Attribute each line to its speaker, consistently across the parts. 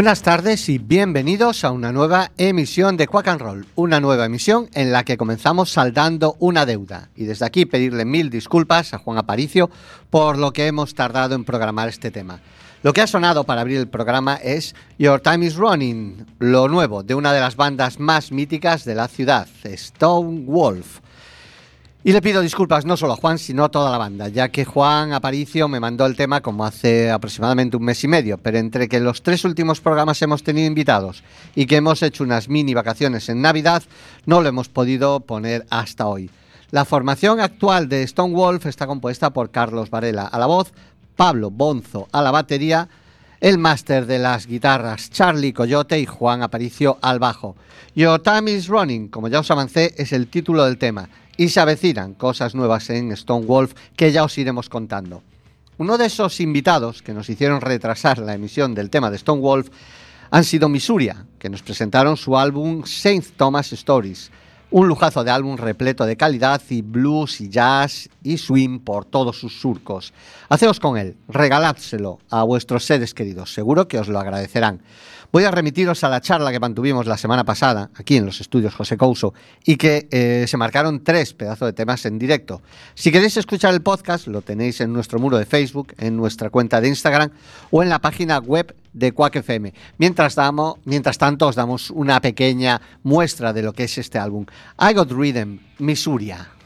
Speaker 1: Buenas tardes y bienvenidos a una nueva emisión de Quack and Roll, una nueva emisión en la que comenzamos saldando una deuda. Y desde aquí pedirle mil disculpas a Juan Aparicio por lo que hemos tardado en programar este tema. Lo que ha sonado para abrir el programa es Your Time is Running, lo nuevo de una de las bandas más míticas de la ciudad, Stone Wolf. Y le pido disculpas no solo a Juan, sino a toda la banda, ya que Juan Aparicio me mandó el tema como hace aproximadamente un mes y medio, pero entre que los tres últimos programas hemos tenido invitados y que hemos hecho unas mini vacaciones en Navidad, no lo hemos podido poner hasta hoy. La formación actual de Stone Wolf está compuesta por Carlos Varela a la voz, Pablo Bonzo a la batería, el máster de las guitarras Charlie Coyote y Juan Aparicio al bajo. Your Time is Running, como ya os avancé, es el título del tema y se avecinan cosas nuevas en Stone Wolf que ya os iremos contando. Uno de esos invitados que nos hicieron retrasar la emisión del tema de Stone Wolf han sido Misuria, que nos presentaron su álbum Saint Thomas Stories, un lujazo de álbum repleto de calidad y blues y jazz y swing por todos sus surcos. Haceos con él, regaládselo a vuestros seres queridos, seguro que os lo agradecerán. Voy a remitiros a la charla que mantuvimos la semana pasada, aquí en los estudios José Couso, y que eh, se marcaron tres pedazos de temas en directo. Si queréis escuchar el podcast, lo tenéis en nuestro muro de Facebook, en nuestra cuenta de Instagram o en la página web de Quack FM. Mientras, damos, mientras tanto, os damos una pequeña muestra de lo que es este álbum. I Got Rhythm, Misuria.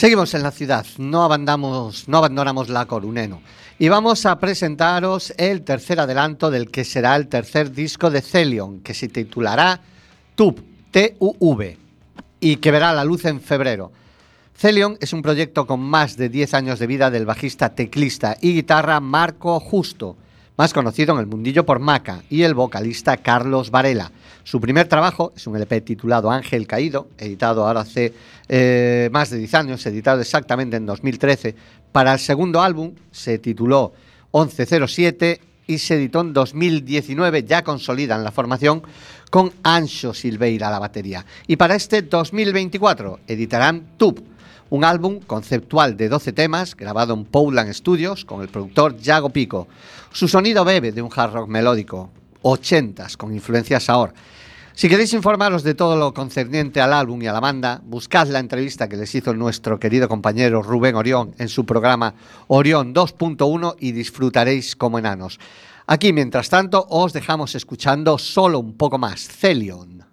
Speaker 1: Seguimos en la ciudad, no abandonamos, no abandonamos la Coruneno y vamos a presentaros el tercer adelanto del que será el tercer disco de Celion, que se titulará TUV, T-U-V, y que verá la luz en febrero. Celion es un proyecto con más de 10 años de vida del bajista, teclista y guitarra Marco Justo, más conocido en el mundillo por Maca, y el vocalista Carlos Varela. Su primer trabajo es un LP titulado Ángel Caído, editado ahora hace eh, más de 10 años, editado exactamente en 2013. Para el segundo álbum se tituló 1107
Speaker 2: y se editó en 2019, ya consolidan la formación con Ancho Silveira a la batería. Y para este 2024 editarán Tube, un álbum conceptual de 12 temas grabado en Powland Studios con el productor Yago Pico. Su sonido bebe de un hard rock melódico, 80s, con influencias ahora. Si queréis informaros de todo lo concerniente al álbum y a la banda, buscad la entrevista que les hizo nuestro querido compañero Rubén Orión en su programa Orión 2.1 y disfrutaréis como enanos. Aquí, mientras tanto, os dejamos escuchando solo un poco más Celion.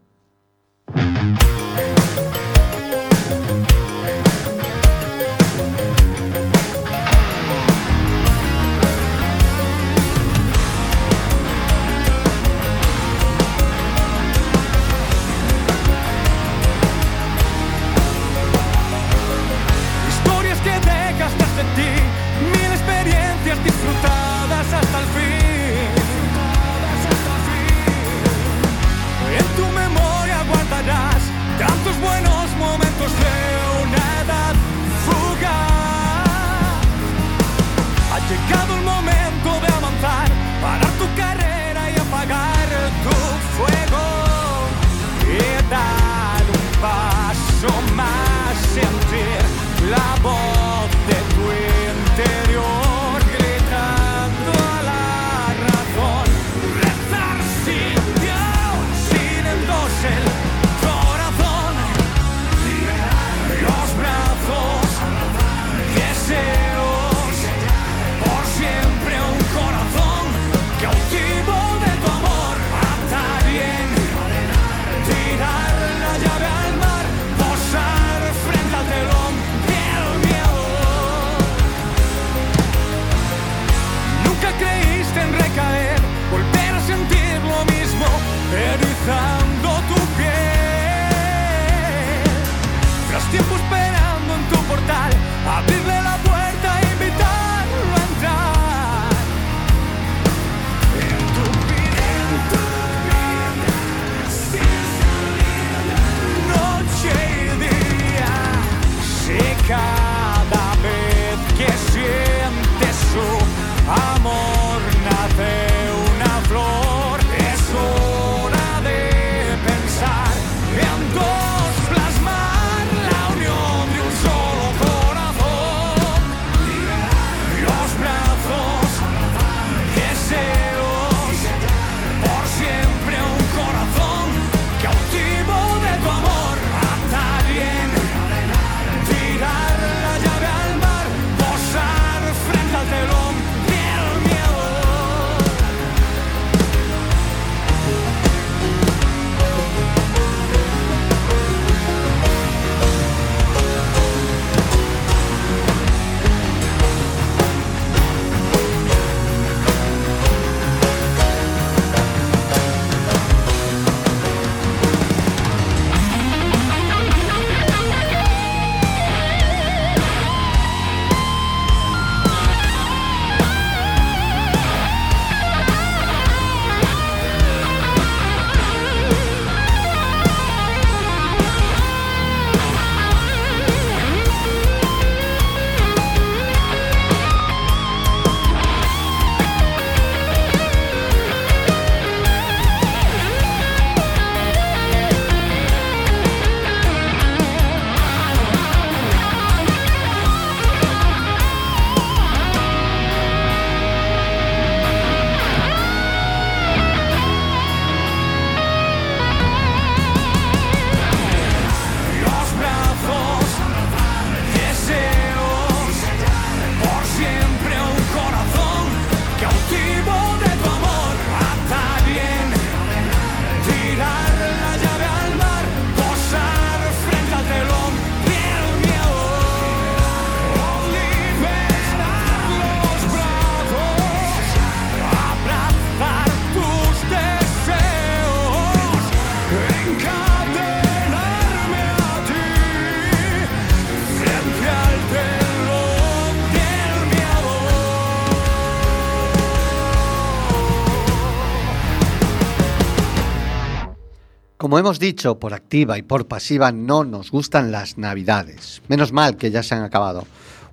Speaker 2: Hemos dicho, por activa y por pasiva no nos gustan las navidades. Menos mal que ya se han acabado.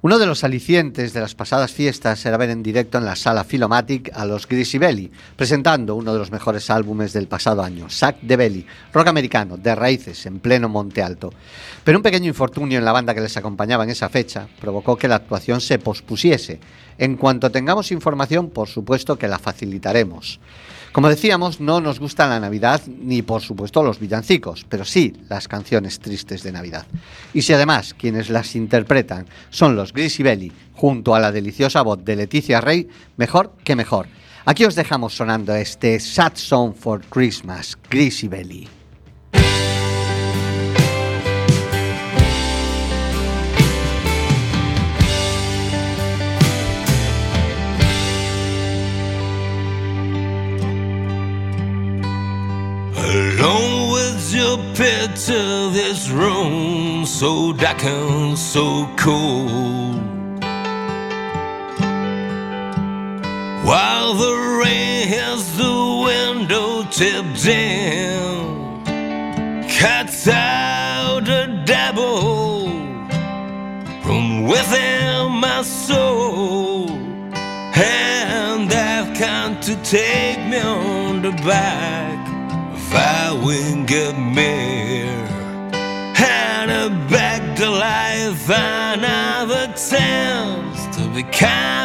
Speaker 1: Uno de los alicientes de las pasadas fiestas era ver en directo en la sala Filomatic a los Greasy Belly, presentando uno de los mejores álbumes del pasado año, Sack de Belly, rock americano, de raíces, en pleno Monte Alto. Pero un pequeño infortunio en la banda que les acompañaba en esa fecha provocó que la actuación se pospusiese. En cuanto tengamos información, por supuesto que la facilitaremos. Como decíamos, no nos gusta la Navidad ni por supuesto los villancicos, pero sí las canciones tristes de Navidad. Y si además quienes las interpretan son los Greasy Belly junto a la deliciosa voz de Leticia Rey, mejor que mejor. Aquí os dejamos sonando este Sad Song for Christmas, Greasy
Speaker 3: Your picture, this room so dark and so cold. While the rain hits the window tipped in, cuts out a devil from within my soul, and they've come to take me on the back and a back to life another chance to become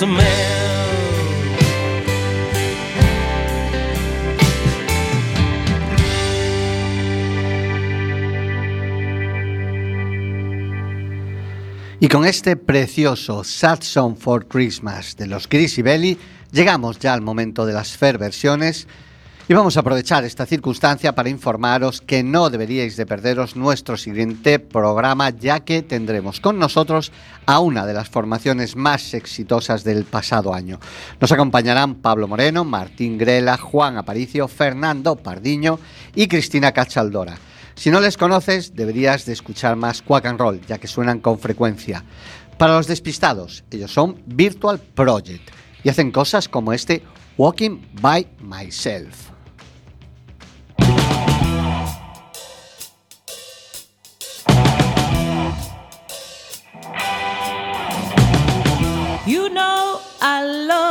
Speaker 1: Y con este precioso Sad Song for Christmas de los Greasy Belly, llegamos ya al momento de las fair versiones y vamos a aprovechar esta circunstancia para informaros que no deberíais de perderos nuestro siguiente programa ya que tendremos con nosotros a una de las formaciones más exitosas del pasado año. Nos acompañarán Pablo Moreno, Martín Grela, Juan Aparicio, Fernando Pardiño y Cristina Cachaldora. Si no les conoces, deberías de escuchar más Quack and Roll, ya que suenan con frecuencia. Para los despistados, ellos son Virtual Project y hacen cosas como este Walking by Myself.
Speaker 4: You know I love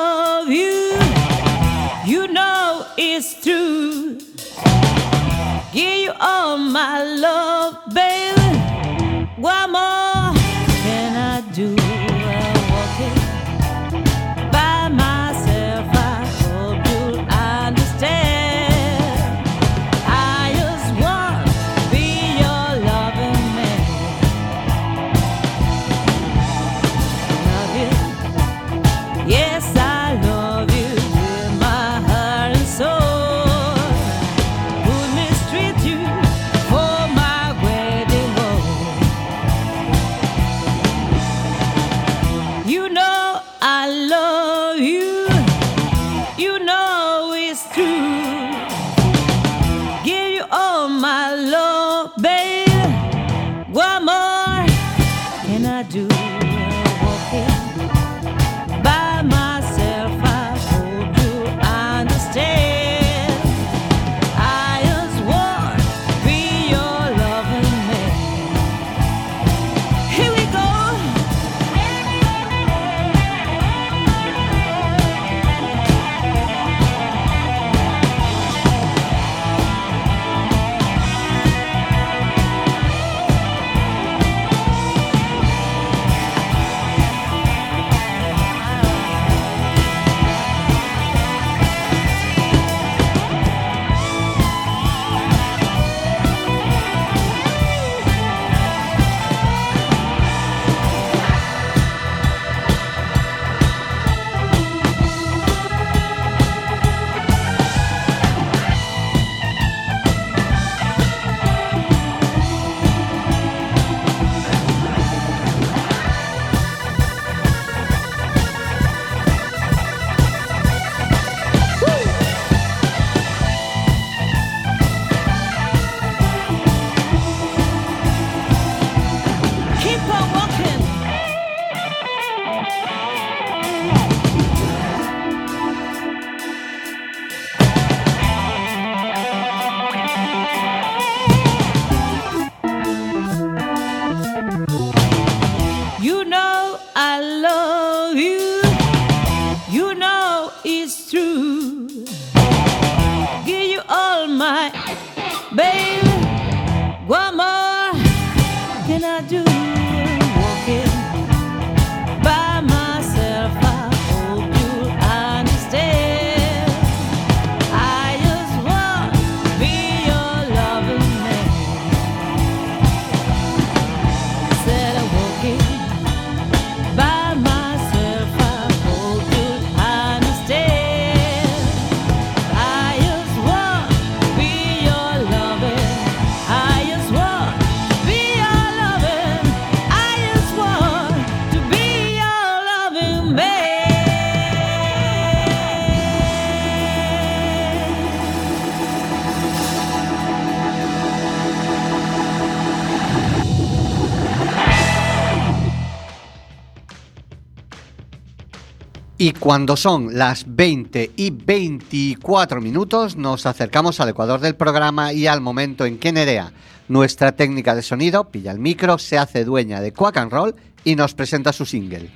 Speaker 1: cuando son las 20 y 24 minutos, nos acercamos al ecuador del programa y al momento en que Nerea, nuestra técnica de sonido, pilla el micro, se hace dueña de Quack and Roll y nos presenta su single.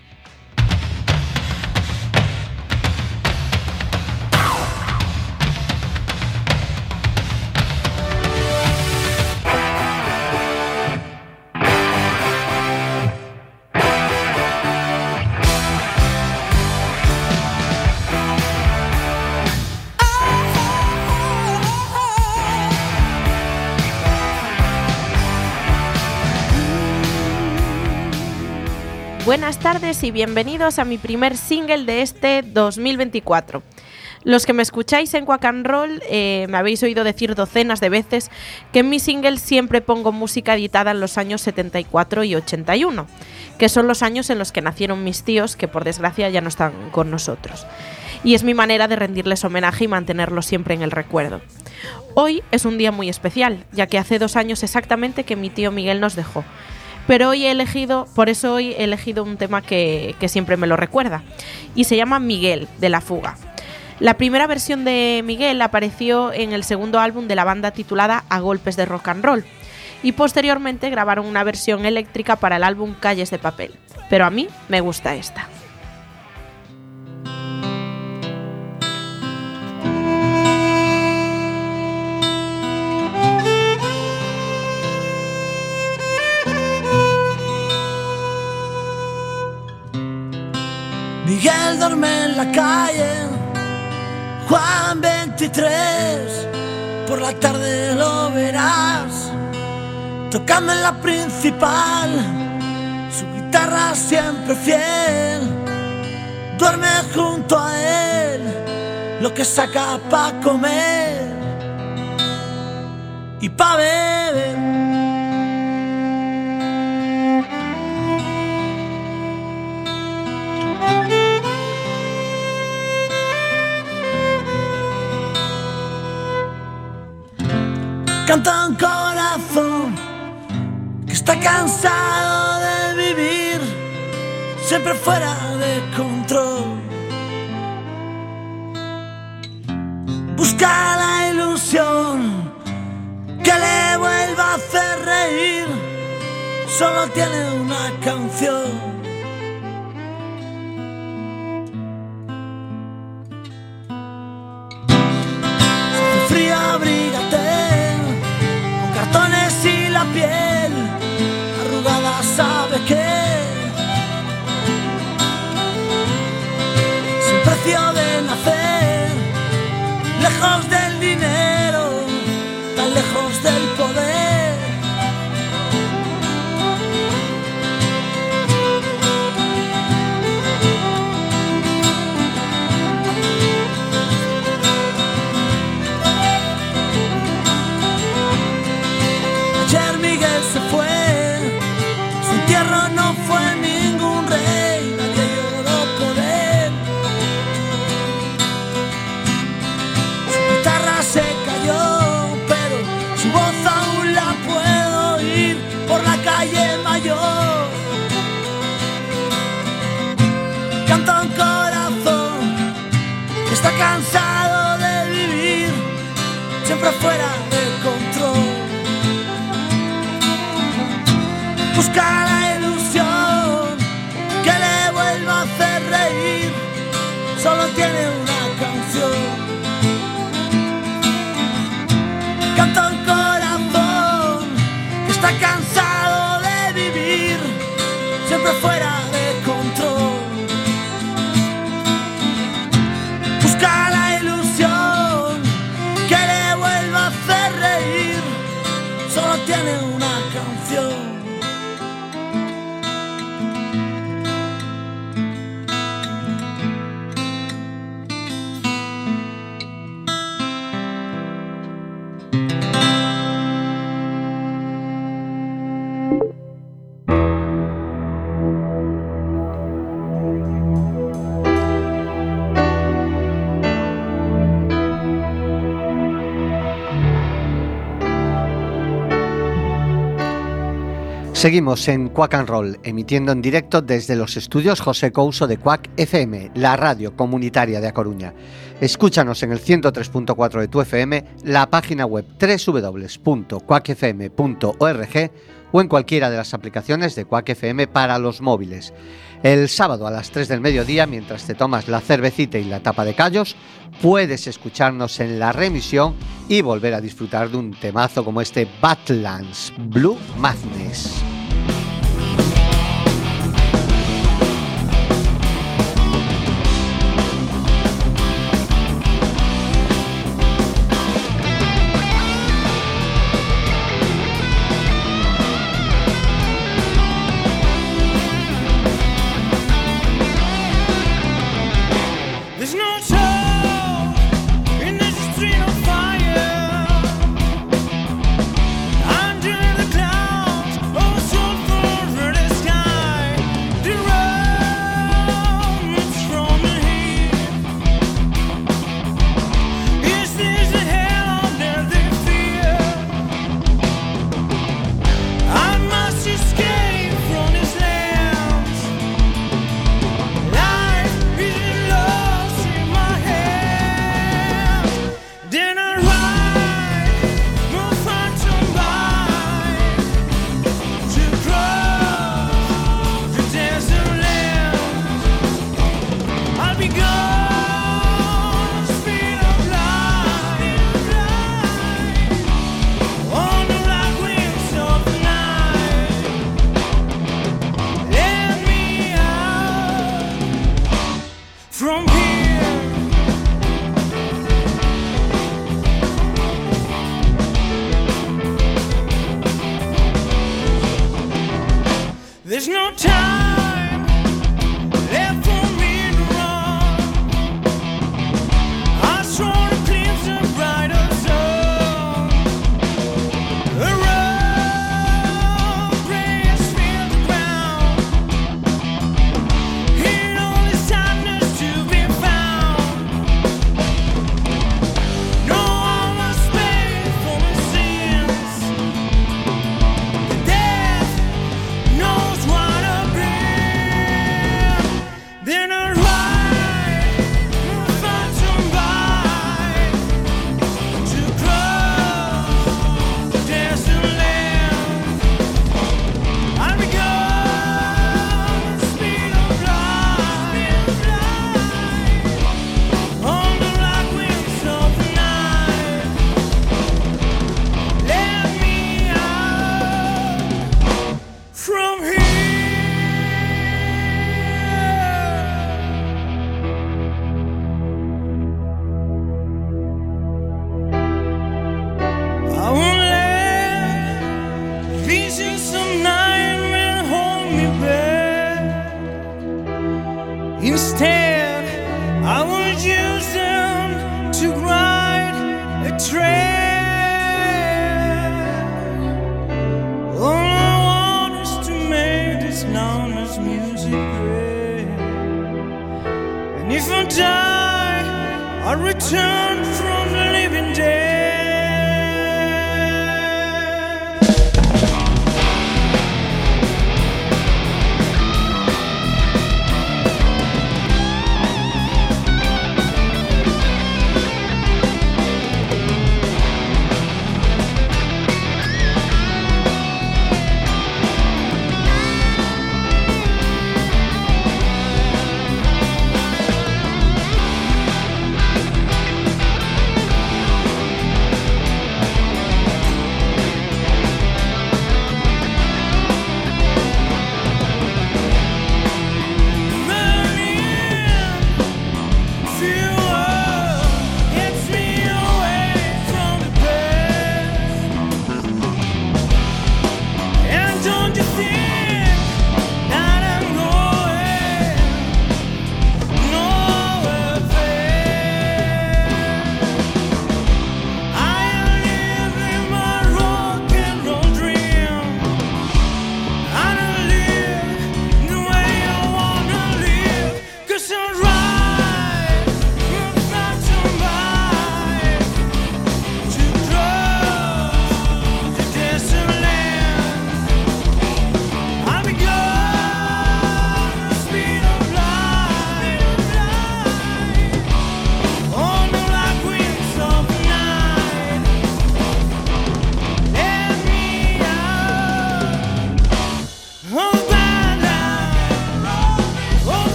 Speaker 5: Buenas tardes y bienvenidos a mi primer single de este 2024. Los que me escucháis en Quack and Roll eh, me habéis oído decir docenas de veces que en mi single siempre pongo música editada en los años 74 y 81, que son los años en los que nacieron mis tíos, que por desgracia ya no están con nosotros. Y es mi manera de rendirles homenaje y mantenerlos siempre en el recuerdo. Hoy es un día muy especial, ya que hace dos años exactamente que mi tío Miguel nos dejó. Pero hoy he elegido, por eso hoy he elegido un tema que, que siempre me lo recuerda. Y se llama Miguel, de la fuga. La primera versión de Miguel apareció en el segundo álbum de la banda titulada A Golpes de Rock and Roll. Y posteriormente grabaron una versión eléctrica para el álbum Calles de Papel. Pero a mí me gusta esta.
Speaker 6: Miguel duerme en la calle, Juan 23, por la tarde lo verás, tocando en la principal, su guitarra siempre fiel, duerme junto a él, lo que saca pa' comer. Y pa' beber. Canta un corazón que está cansado de vivir siempre fuera de control. Busca la ilusión que le vuelva a hacer reír. Solo tiene una canción. De nacer, lejos del dinero, fuera de control. Busca la ilusión que le vuelva a hacer reír. Solo tiene una
Speaker 1: Seguimos en Quack and Roll, emitiendo en directo desde los estudios José Couso de Quack FM, la radio comunitaria de A Coruña. Escúchanos en el 103.4 de tu FM, la página web www.quackfm.org o en cualquiera de las aplicaciones de Quack FM para los móviles. El sábado a las 3 del mediodía, mientras te tomas la cervecita y la tapa de callos, puedes escucharnos en la remisión y volver a disfrutar de un temazo como este Badlands Blue Madness.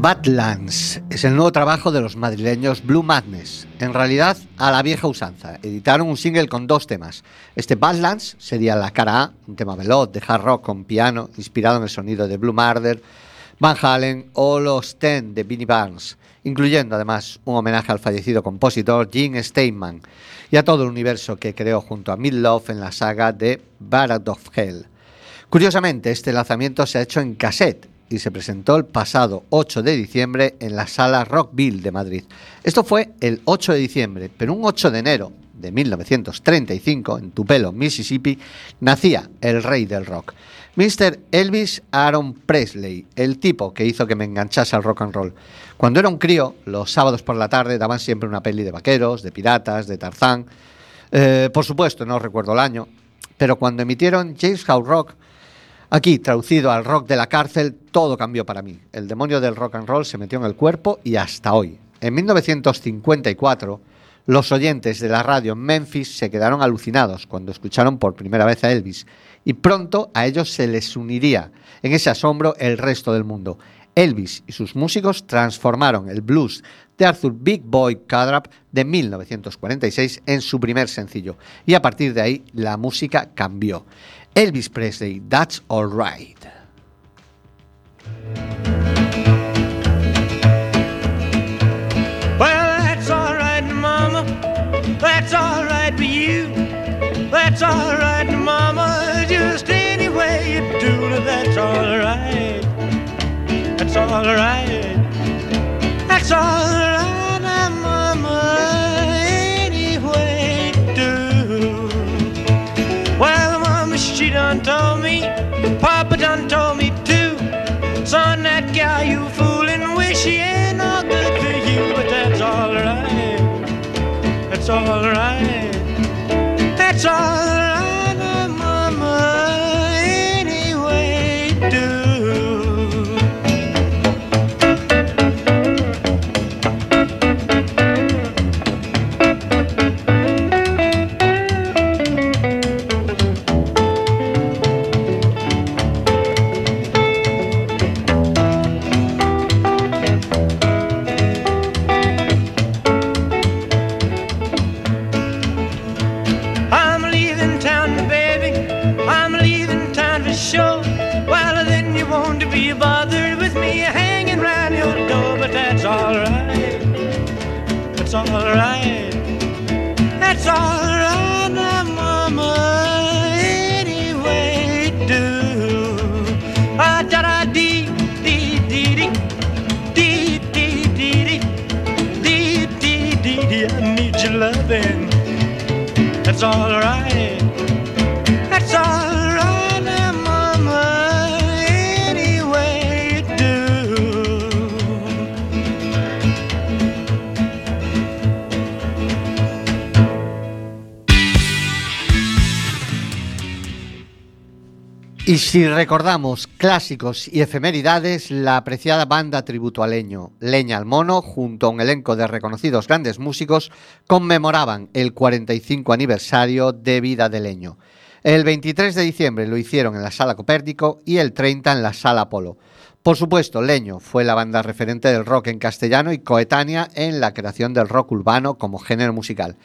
Speaker 1: Badlands es el nuevo trabajo de los madrileños Blue Madness. En realidad, a la vieja usanza. Editaron un single con dos temas. Este Badlands sería la cara A, un tema veloz de hard rock con piano, inspirado en el sonido de Blue Murder, Van Halen o los Ten de Vinnie Barnes, incluyendo además un homenaje al fallecido compositor Gene Steinman y a todo el universo que creó junto a Love en la saga de Barad of Hell. Curiosamente, este lanzamiento se ha hecho en cassette y se presentó el pasado 8 de diciembre en la sala Rockville de Madrid. Esto fue el 8 de diciembre, pero un 8 de enero de 1935, en Tupelo, Mississippi, nacía el rey del rock. Mr. Elvis Aaron Presley, el tipo que hizo que me enganchase al rock and roll. Cuando era un crío, los sábados por la tarde daban siempre una peli de vaqueros, de piratas, de Tarzán. Eh, por supuesto, no recuerdo el año, pero cuando emitieron James Howe Rock, Aquí, traducido al rock de la cárcel, todo cambió para mí. El demonio del rock and roll se metió en el cuerpo y hasta hoy. En 1954, los oyentes de la radio en Memphis se quedaron alucinados cuando escucharon por primera vez a Elvis y pronto a ellos se les uniría en ese asombro el resto del mundo. Elvis y sus músicos transformaron el blues de Arthur Big Boy Crudup de 1946 en su primer sencillo y a partir de ahí la música cambió. Elvis Presley, That's Alright.
Speaker 2: Well, that's all right, Mama. That's all right for you. That's all right, Mama. Just any way you do that's all right. That's all right. That's all
Speaker 6: si recordamos clásicos y efemeridades, la apreciada banda tributo a Leño, Leña al Mono, junto a un elenco de reconocidos grandes músicos, conmemoraban el 45 aniversario de vida de Leño. El 23 de diciembre lo hicieron en la Sala Copérnico y el 30 en la Sala Apolo. Por supuesto, Leño fue la banda referente del rock en castellano y coetánea en la creación del rock urbano como género musical.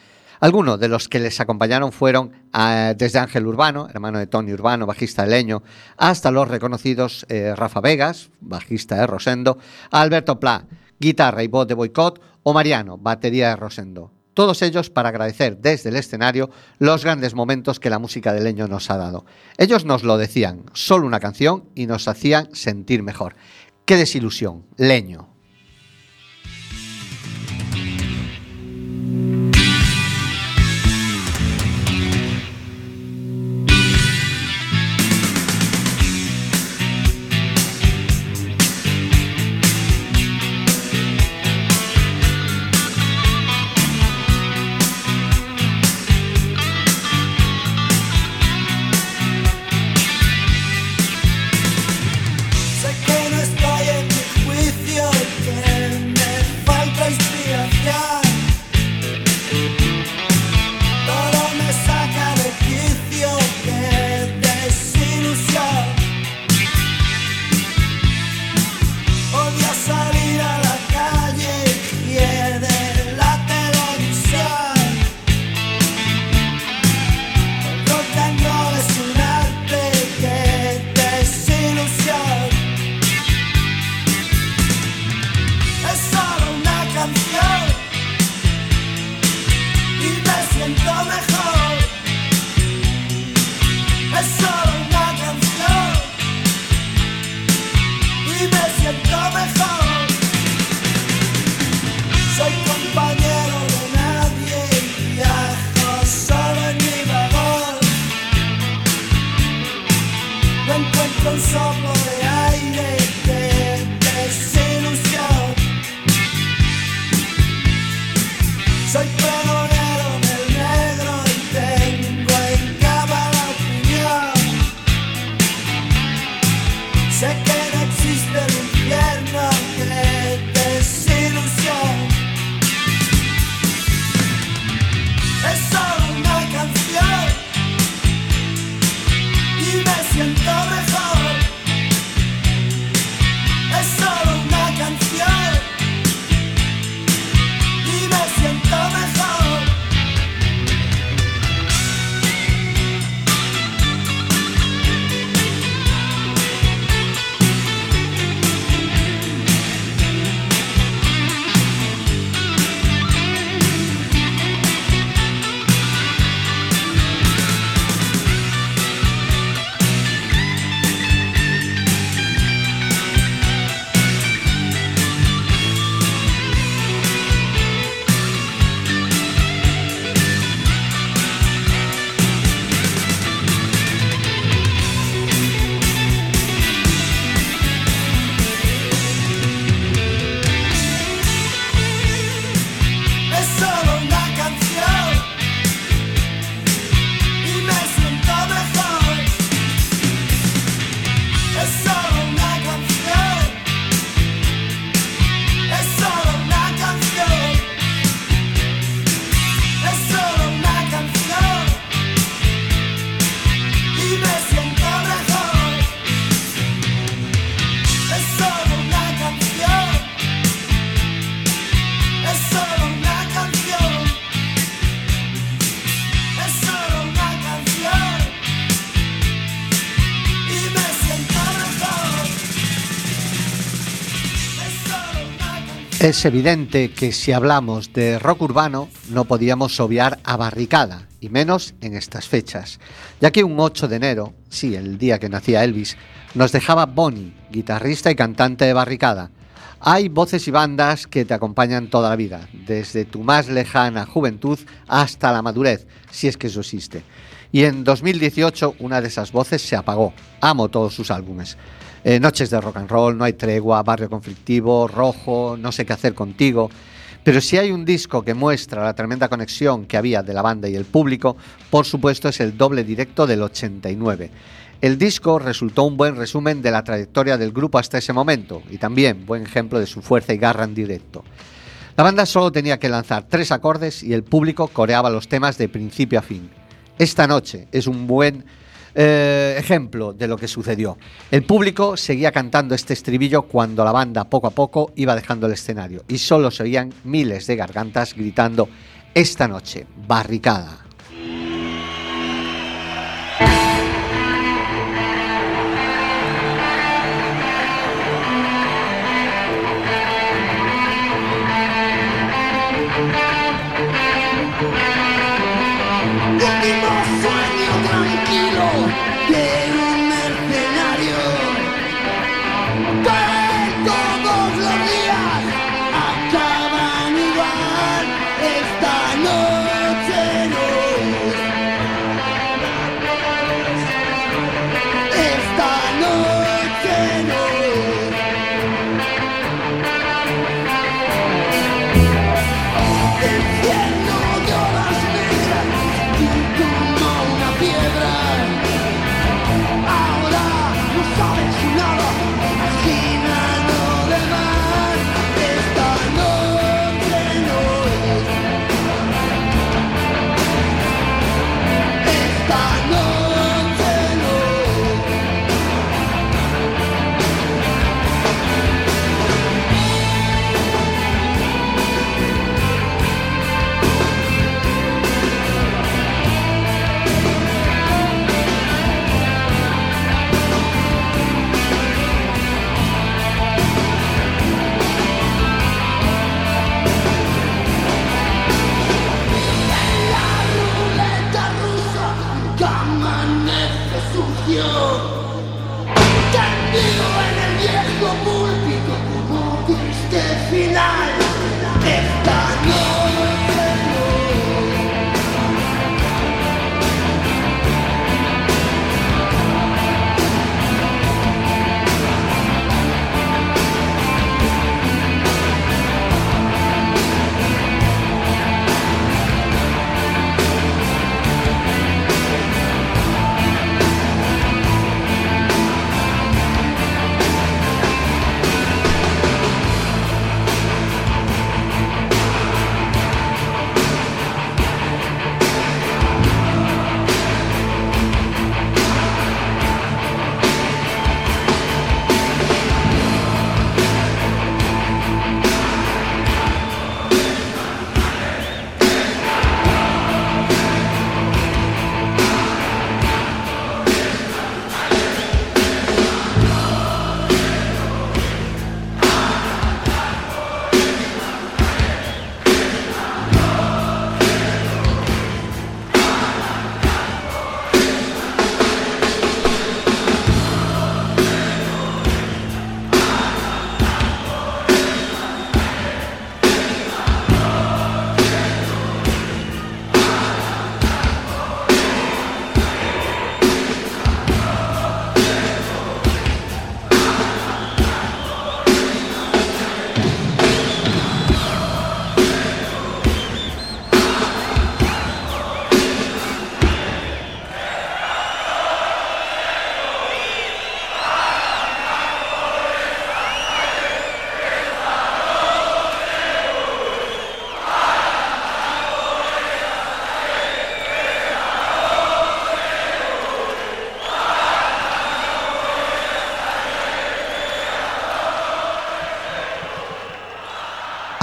Speaker 6: Algunos de los que les acompañaron fueron ah, desde Ángel Urbano, hermano de Tony Urbano, bajista de Leño, hasta los reconocidos eh, Rafa Vegas, bajista de Rosendo, Alberto Pla, guitarra y voz de Boicot, o Mariano, batería de Rosendo. Todos ellos para agradecer desde el escenario los grandes momentos que la música de Leño nos ha dado. Ellos nos lo decían, solo una canción y nos hacían sentir mejor. Qué desilusión, Leño.
Speaker 1: Es
Speaker 6: evidente que si hablamos de rock urbano no podíamos obviar a Barricada, y menos en estas fechas, ya que un 8 de enero, sí, el día que nacía Elvis, nos dejaba Bonnie, guitarrista y cantante de Barricada.
Speaker 1: Hay voces y bandas que te acompañan toda la vida, desde tu más lejana juventud hasta la madurez, si es que eso existe. Y en 2018 una de esas voces se apagó. Amo todos sus álbumes. Eh, Noches de rock and roll, No hay tregua, Barrio conflictivo, Rojo, No sé qué hacer contigo. Pero si hay un disco que muestra la tremenda conexión que había de la banda y el público, por supuesto es el doble directo del 89. El disco resultó un buen resumen de la trayectoria del grupo hasta ese momento y también buen ejemplo de su fuerza y garra en directo. La banda solo tenía que lanzar tres acordes y el público coreaba los temas de principio a fin. Esta noche es un buen eh, ejemplo de lo que sucedió. El público seguía cantando este estribillo cuando la banda poco a poco iba dejando el escenario y solo se oían miles de gargantas gritando esta noche, barricada.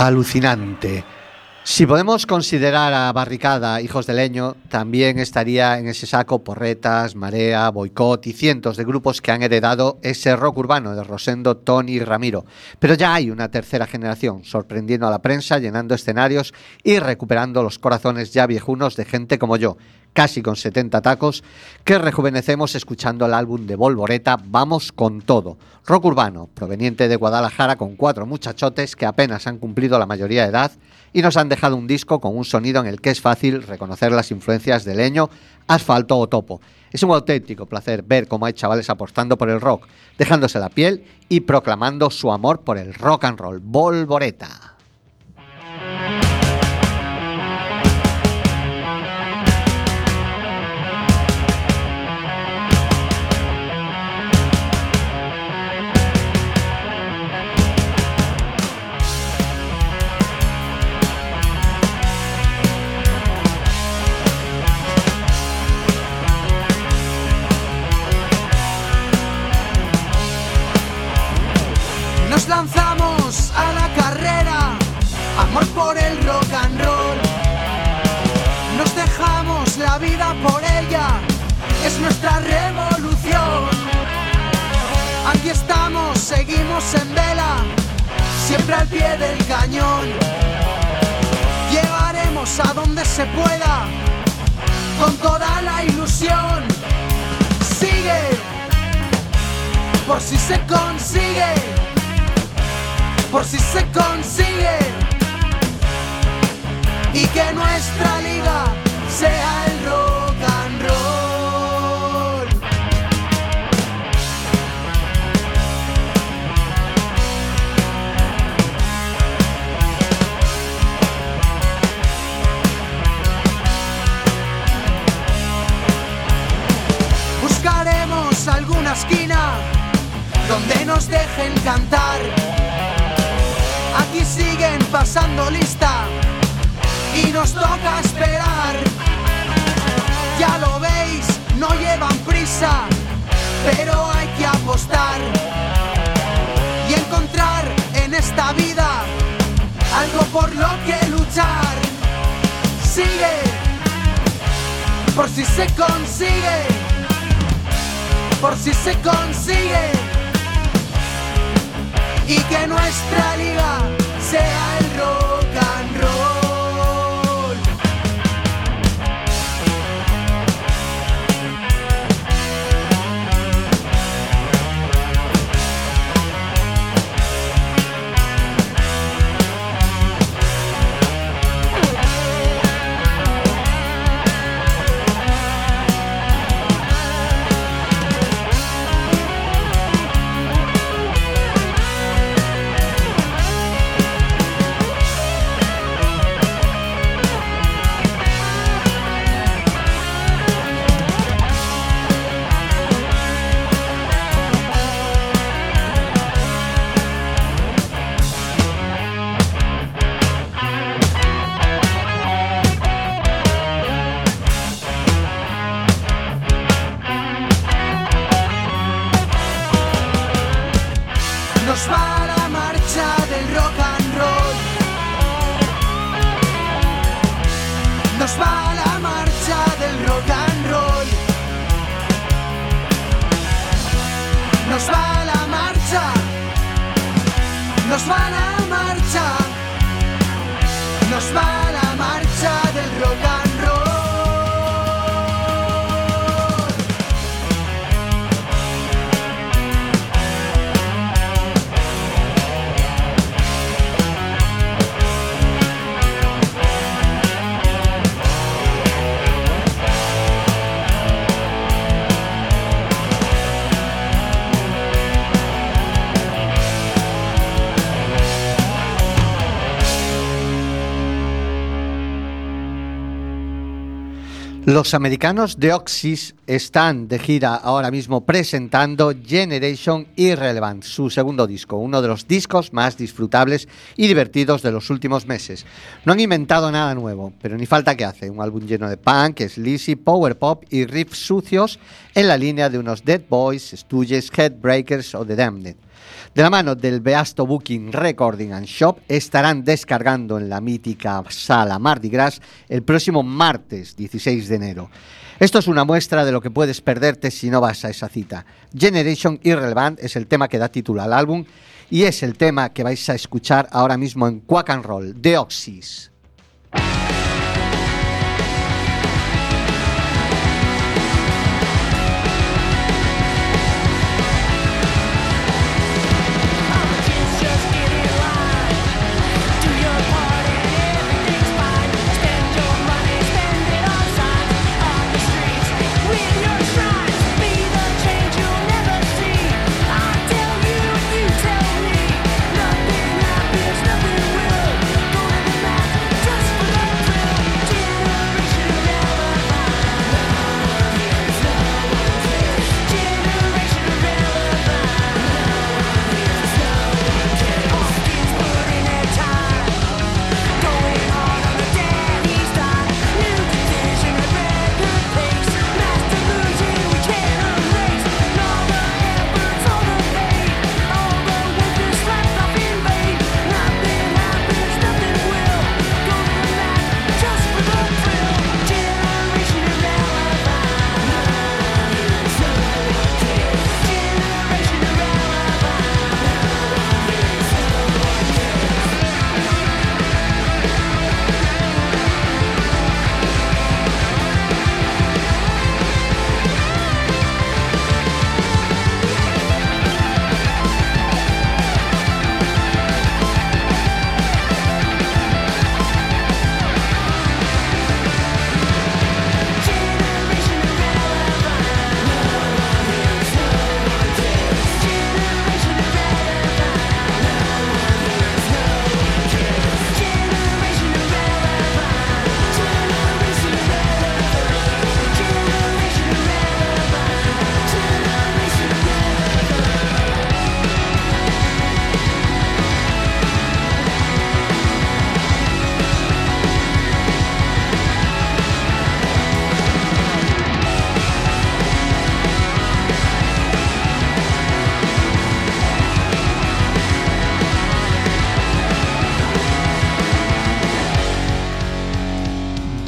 Speaker 1: Alucinante. Si podemos considerar a Barricada hijos de leño, también estaría en ese saco Porretas, Marea, Boicot y cientos de grupos que han heredado ese rock urbano de Rosendo, Tony y Ramiro. Pero ya hay una tercera generación, sorprendiendo a la prensa, llenando escenarios y recuperando los corazones ya viejunos de gente como yo, casi con 70 tacos, que rejuvenecemos escuchando el álbum de Volvoreta Vamos con todo. Rock urbano, proveniente de Guadalajara con cuatro muchachotes que apenas han cumplido la mayoría de edad y nos han dejado un disco con un sonido en el que es fácil reconocer las influencias de leño, asfalto o topo. Es un auténtico placer ver cómo hay chavales apostando por el rock, dejándose la piel y proclamando su amor por el rock and roll. Volvoreta.
Speaker 7: Lanzamos a la carrera, amor por el rock and roll. Nos dejamos la vida por ella, es nuestra revolución. Aquí estamos, seguimos en vela, siempre al pie del cañón. Llegaremos a donde se pueda, con toda la ilusión. Sigue, por si se consigue por si se consigue y que nuestra liga sea el rock and roll. Buscaremos alguna esquina donde nos dejen cantar. Aquí siguen pasando lista y nos toca esperar. Ya lo veis, no llevan prisa, pero hay que apostar y encontrar en esta vida algo por lo que luchar. Sigue, por si se consigue, por si se consigue y que nuestra liga sea el rock
Speaker 1: Los americanos de Oxys están de gira ahora mismo presentando Generation Irrelevant, su segundo disco, uno de los discos más disfrutables y divertidos de los últimos meses. No han inventado nada nuevo, pero ni falta que hace, un álbum lleno de punk, sleazy, power pop y riffs sucios en la línea de unos Dead Boys, Stooges, Headbreakers o The Damned. De la mano del Beasto Booking Recording and Shop estarán descargando en la mítica sala Mardi Gras el próximo martes 16 de enero. Esto es una muestra de lo que puedes perderte si no vas a esa cita. Generation Irrelevant es el tema que da título al álbum y es el tema que vais a escuchar ahora mismo en Quack and Roll, Deoxys.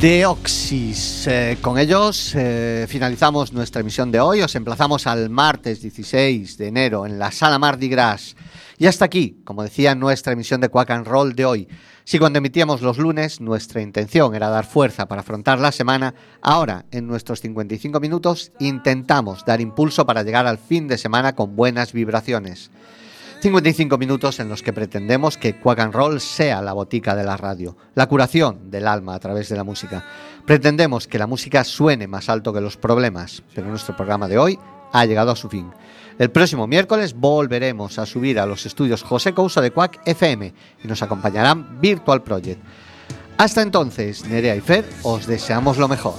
Speaker 1: Deoxys. Eh, con ellos eh, finalizamos nuestra emisión de hoy. Os emplazamos al martes 16 de enero en la sala Mardi Gras. Y hasta aquí, como decía, nuestra emisión de Quack and Roll de hoy. Si cuando emitíamos los lunes nuestra intención era dar fuerza para afrontar la semana, ahora en nuestros 55 minutos intentamos dar impulso para llegar al fin de semana con buenas vibraciones. 55 minutos en los que pretendemos que Quack and Roll sea la botica de la radio, la curación del alma a través de la música. Pretendemos que la música suene más alto que los problemas, pero nuestro programa de hoy ha llegado a su fin. El próximo miércoles volveremos a subir a los estudios José Couso de Quack FM y nos acompañarán Virtual Project. Hasta entonces, Nerea y Fer, os deseamos lo mejor.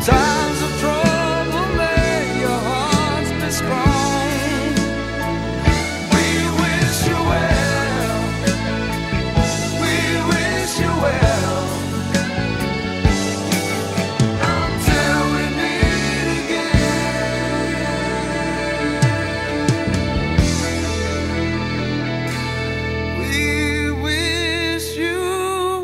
Speaker 3: 在。